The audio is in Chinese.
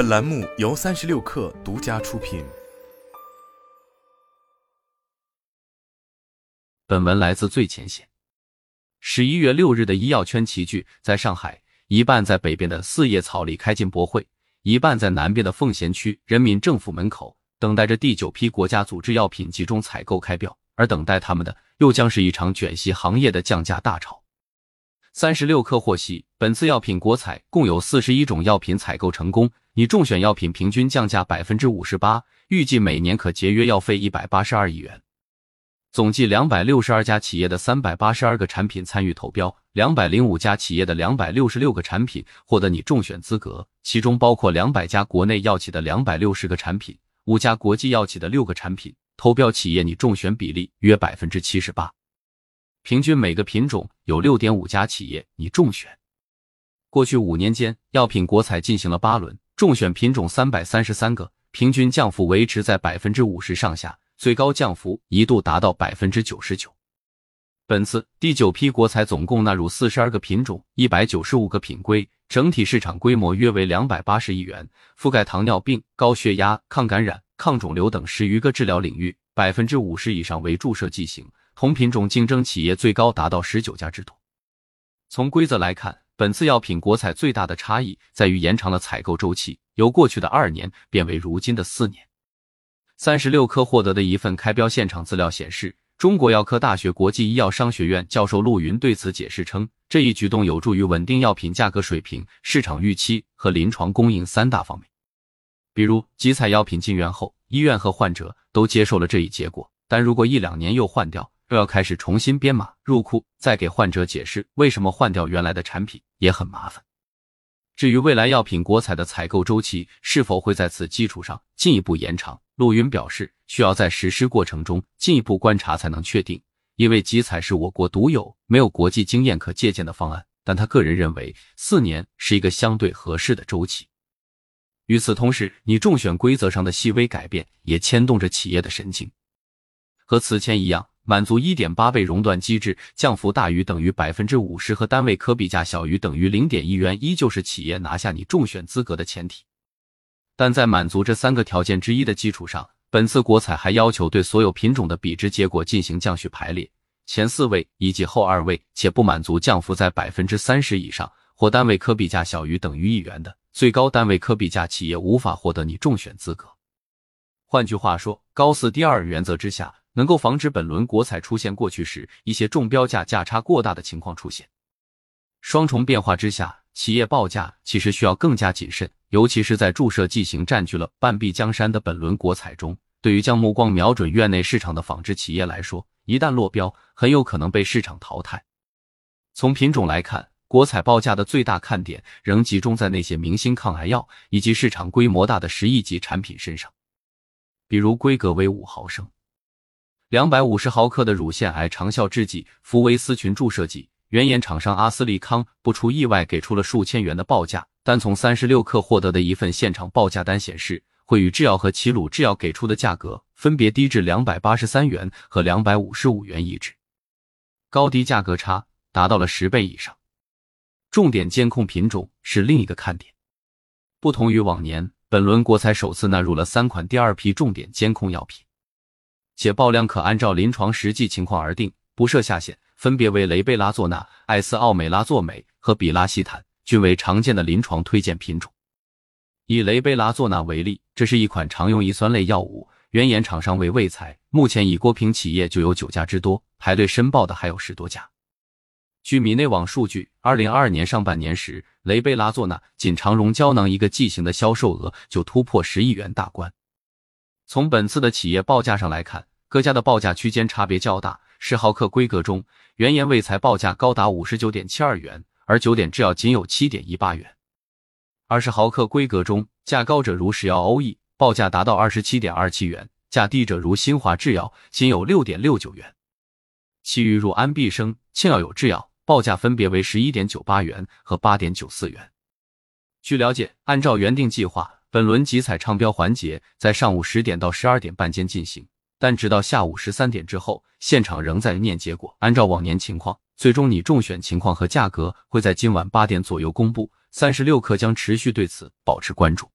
本栏目由三十六氪独家出品。本文来自最前线。十一月六日的医药圈齐聚，在上海，一半在北边的四叶草里开进博会，一半在南边的奉贤区人民政府门口，等待着第九批国家组织药品集中采购开标。而等待他们的，又将是一场卷席行业的降价大潮。三十六氪获悉，本次药品国采共有四十一种药品采购成功，拟中选药品平均降价百分之五十八，预计每年可节约药费一百八十二亿元。总计两百六十二家企业的三百八十二个产品参与投标，两百零五家企业的两百六十六个产品获得拟中选资格，其中包括两百家国内药企的两百六十个产品，五家国际药企的六个产品。投标企业拟中选比例约百分之七十八，平均每个品种有六点五家企业拟中选。过去五年间，药品国采进行了八轮，中选品种三百三十三个，平均降幅维持在百分之五十上下，最高降幅一度达到百分之九十九。本次第九批国采总共纳入四十二个品种，一百九十五个品规，整体市场规模约为两百八十亿元，覆盖糖尿病、高血压、抗感染。抗肿瘤等十余个治疗领域，百分之五十以上为注射剂型，同品种竞争企业最高达到十九家之多。从规则来看，本次药品国采最大的差异在于延长了采购周期，由过去的二年变为如今的四年。三十六氪获得的一份开标现场资料显示，中国药科大学国际医药商学院教授陆云对此解释称，这一举动有助于稳定药品价格水平、市场预期和临床供应三大方面。比如，集采药品进院后，医院和患者都接受了这一结果。但如果一两年又换掉，又要开始重新编码入库，再给患者解释为什么换掉原来的产品，也很麻烦。至于未来药品国采的采购周期是否会在此基础上进一步延长，陆云表示，需要在实施过程中进一步观察才能确定，因为集采是我国独有、没有国际经验可借鉴的方案。但他个人认为，四年是一个相对合适的周期。与此同时，你中选规则上的细微改变也牵动着企业的神经。和此前一样，满足一点八倍熔断机制，降幅大于等于百分之五十和单位可比价小于等于零点一元，依旧是企业拿下你中选资格的前提。但在满足这三个条件之一的基础上，本次国采还要求对所有品种的比值结果进行降序排列，前四位以及后二位，且不满足降幅在百分之三十以上或单位可比价小于等于一元的。最高单位可比价企业无法获得你中选资格。换句话说，高四第二原则之下，能够防止本轮国采出现过去时一些中标价价差过大的情况出现。双重变化之下，企业报价其实需要更加谨慎，尤其是在注射剂型占据了半壁江山的本轮国采中，对于将目光瞄准院内市场的纺织企业来说，一旦落标，很有可能被市场淘汰。从品种来看。国采报价的最大看点仍集中在那些明星抗癌药以及市场规模大的十亿级产品身上，比如规格为五毫升、两百五十毫克的乳腺癌长效制剂福维斯群注射剂，原研厂商阿斯利康不出意外给出了数千元的报价，但从三十六克获得的一份现场报价单显示，惠宇制药和齐鲁制药给出的价格分别低至两百八十三元和两百五十五元一支，高低价格差达到了十倍以上。重点监控品种是另一个看点。不同于往年，本轮国采首次纳入了三款第二批重点监控药品，且报量可按照临床实际情况而定，不设下限，分别为雷贝拉唑钠、艾司奥美拉唑镁和比拉西坦，均为常见的临床推荐品种。以雷贝拉唑钠为例，这是一款常用乙酸类药物，原研厂商为卫材，目前已国平企业就有九家之多，排队申报的还有十多家。据米内网数据，二零二二年上半年时，雷贝拉唑钠仅肠溶胶囊一个剂型的销售额就突破十亿元大关。从本次的企业报价上来看，各家的报价区间差别较大。十毫克规格中，原研卫材报价高达五十九点七二元，而九点制药仅有七点一八元。二十毫克规格中，价高者如石药欧益，报价达到二十七点二七元；价低者如新华制药，仅有六点六九元。其余如安必生、庆药友制药。报价分别为十一点九八元和八点九四元。据了解，按照原定计划，本轮集采唱标环节在上午十点到十二点半间进行，但直到下午十三点之后，现场仍在念结果。按照往年情况，最终你中选情况和价格会在今晚八点左右公布。三十六氪将持续对此保持关注。